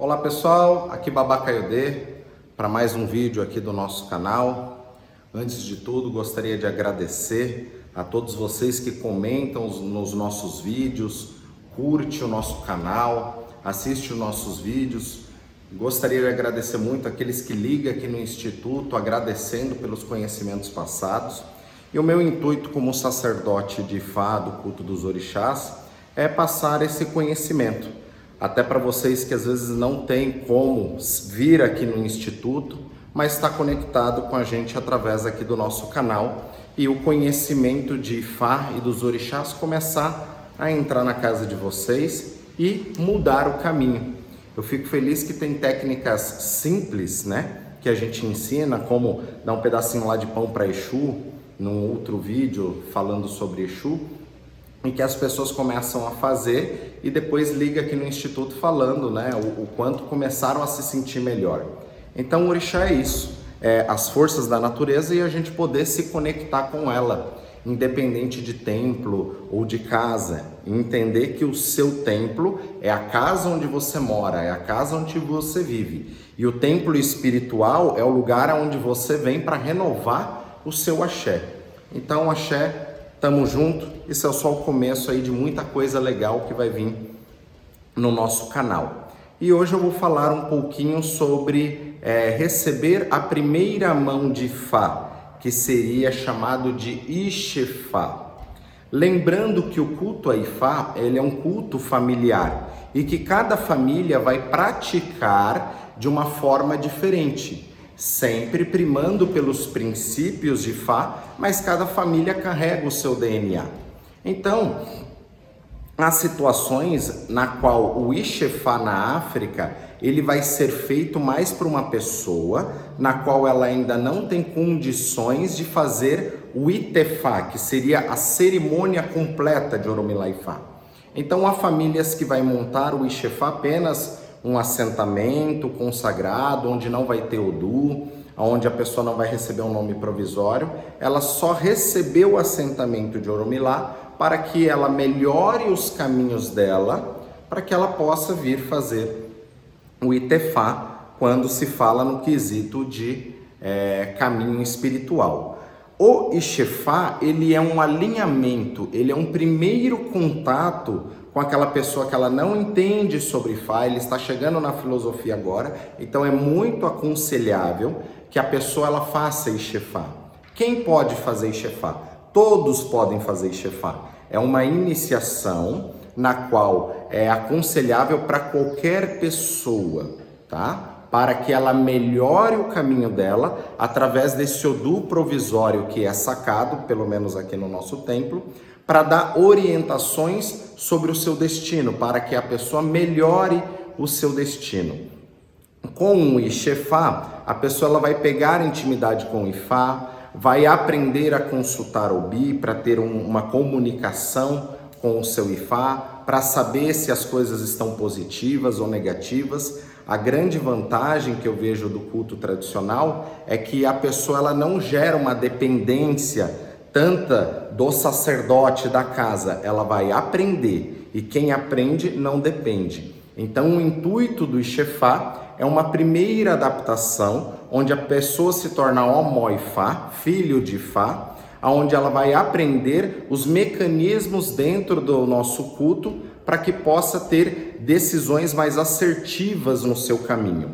Olá pessoal, aqui Babacaiodê para mais um vídeo aqui do nosso canal. Antes de tudo, gostaria de agradecer a todos vocês que comentam nos nossos vídeos, curte o nosso canal, assiste os nossos vídeos. Gostaria de agradecer muito aqueles que ligam aqui no Instituto, agradecendo pelos conhecimentos passados. E o meu intuito como sacerdote de Fá do culto dos orixás é passar esse conhecimento até para vocês que às vezes não tem como vir aqui no instituto, mas está conectado com a gente através aqui do nosso canal e o conhecimento de Ifá e dos orixás começar a entrar na casa de vocês e mudar o caminho. Eu fico feliz que tem técnicas simples, né, que a gente ensina, como dar um pedacinho lá de pão para Exu, num outro vídeo falando sobre Exu, em que as pessoas começam a fazer e depois liga aqui no instituto falando, né, o, o quanto começaram a se sentir melhor. Então, o orixá é isso, é as forças da natureza e a gente poder se conectar com ela, independente de templo ou de casa, e entender que o seu templo é a casa onde você mora, é a casa onde você vive. E o templo espiritual é o lugar onde você vem para renovar o seu axé. Então, axé Tamo junto. Isso é só o começo aí de muita coisa legal que vai vir no nosso canal. E hoje eu vou falar um pouquinho sobre é, receber a primeira mão de Fá, que seria chamado de Ixefá. Lembrando que o culto a Ifá ele é um culto familiar e que cada família vai praticar de uma forma diferente sempre primando pelos princípios de Fá, mas cada família carrega o seu DNA. Então, há situações na qual o Ixefá na África, ele vai ser feito mais para uma pessoa na qual ela ainda não tem condições de fazer o Itefá, que seria a cerimônia completa de Oromilaifá. Então há famílias que vai montar o Ixefá apenas um assentamento consagrado, onde não vai ter Odu, onde a pessoa não vai receber um nome provisório, ela só recebeu o assentamento de Oromilá para que ela melhore os caminhos dela, para que ela possa vir fazer o Itefá quando se fala no quesito de é, caminho espiritual. O Ixefá, ele é um alinhamento, ele é um primeiro contato com aquela pessoa que ela não entende sobre Fá, ele está chegando na filosofia agora, então é muito aconselhável que a pessoa ela faça Ixefá. Quem pode fazer Ixefá? Todos podem fazer Ixefá. É uma iniciação na qual é aconselhável para qualquer pessoa, tá? Para que ela melhore o caminho dela através desse Odu provisório que é sacado, pelo menos aqui no nosso templo, para dar orientações sobre o seu destino, para que a pessoa melhore o seu destino. Com o Ixefá, a pessoa ela vai pegar intimidade com o Ifá, vai aprender a consultar o Bi para ter um, uma comunicação com o seu Ifá, para saber se as coisas estão positivas ou negativas. A grande vantagem que eu vejo do culto tradicional é que a pessoa ela não gera uma dependência tanta do sacerdote da casa, ela vai aprender e quem aprende não depende. Então, o intuito do Ixefá é uma primeira adaptação onde a pessoa se torna Omoifá, filho de Fá, onde ela vai aprender os mecanismos dentro do nosso culto para que possa ter decisões mais assertivas no seu caminho.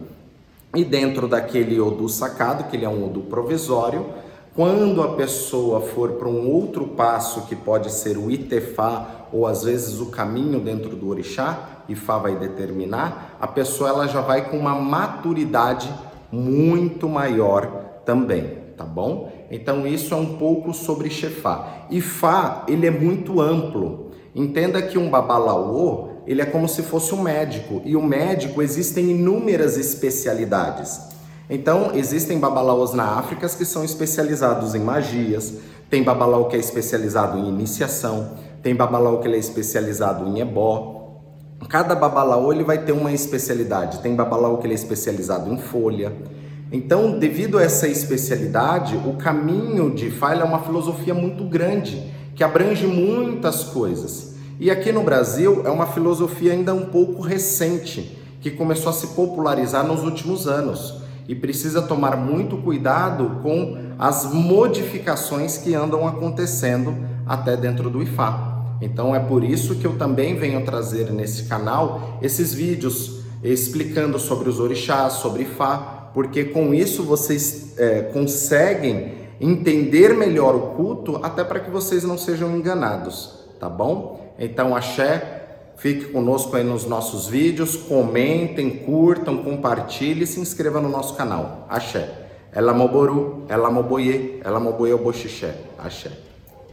E dentro daquele Odu sacado, que ele é um Odu provisório, quando a pessoa for para um outro passo, que pode ser o Itefá, ou às vezes o caminho dentro do orixá, Ifá vai determinar, a pessoa ela já vai com uma maturidade muito maior também, tá bom? Então isso é um pouco sobre Xefá. Ifá, ele é muito amplo. Entenda que um babalaô, ele é como se fosse um médico, e o médico existem inúmeras especialidades. Então, existem babalaos na África que são especializados em magias, tem babalao que é especializado em iniciação, tem babalao que é especializado em ebó. Cada babalao ele vai ter uma especialidade. Tem babalao que ele é especializado em folha. Então, devido a essa especialidade, o caminho de Fala é uma filosofia muito grande, que abrange muitas coisas. E aqui no Brasil é uma filosofia ainda um pouco recente, que começou a se popularizar nos últimos anos e precisa tomar muito cuidado com as modificações que andam acontecendo até dentro do IFA. Então é por isso que eu também venho trazer nesse canal esses vídeos explicando sobre os orixás, sobre Ifá, porque com isso vocês é, conseguem entender melhor o culto, até para que vocês não sejam enganados, tá bom? Então, axé, fique conosco aí nos nossos vídeos, comentem, curtam, compartilhem e se inscreva no nosso canal. Axé. Ela moboru, ela moboye, ela moboye o boxixé. Axé.